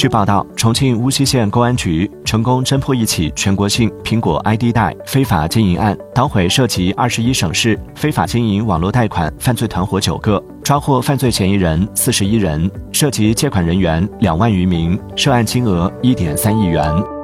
据报道重庆巫溪县公安局成功侦破一起全国性苹果 id 贷非法经营案捣毁涉及二十一省市非法经营网络贷款犯罪团伙九个抓获犯罪嫌疑人四十一人涉及借款人员两万余名涉案金额一点三亿元。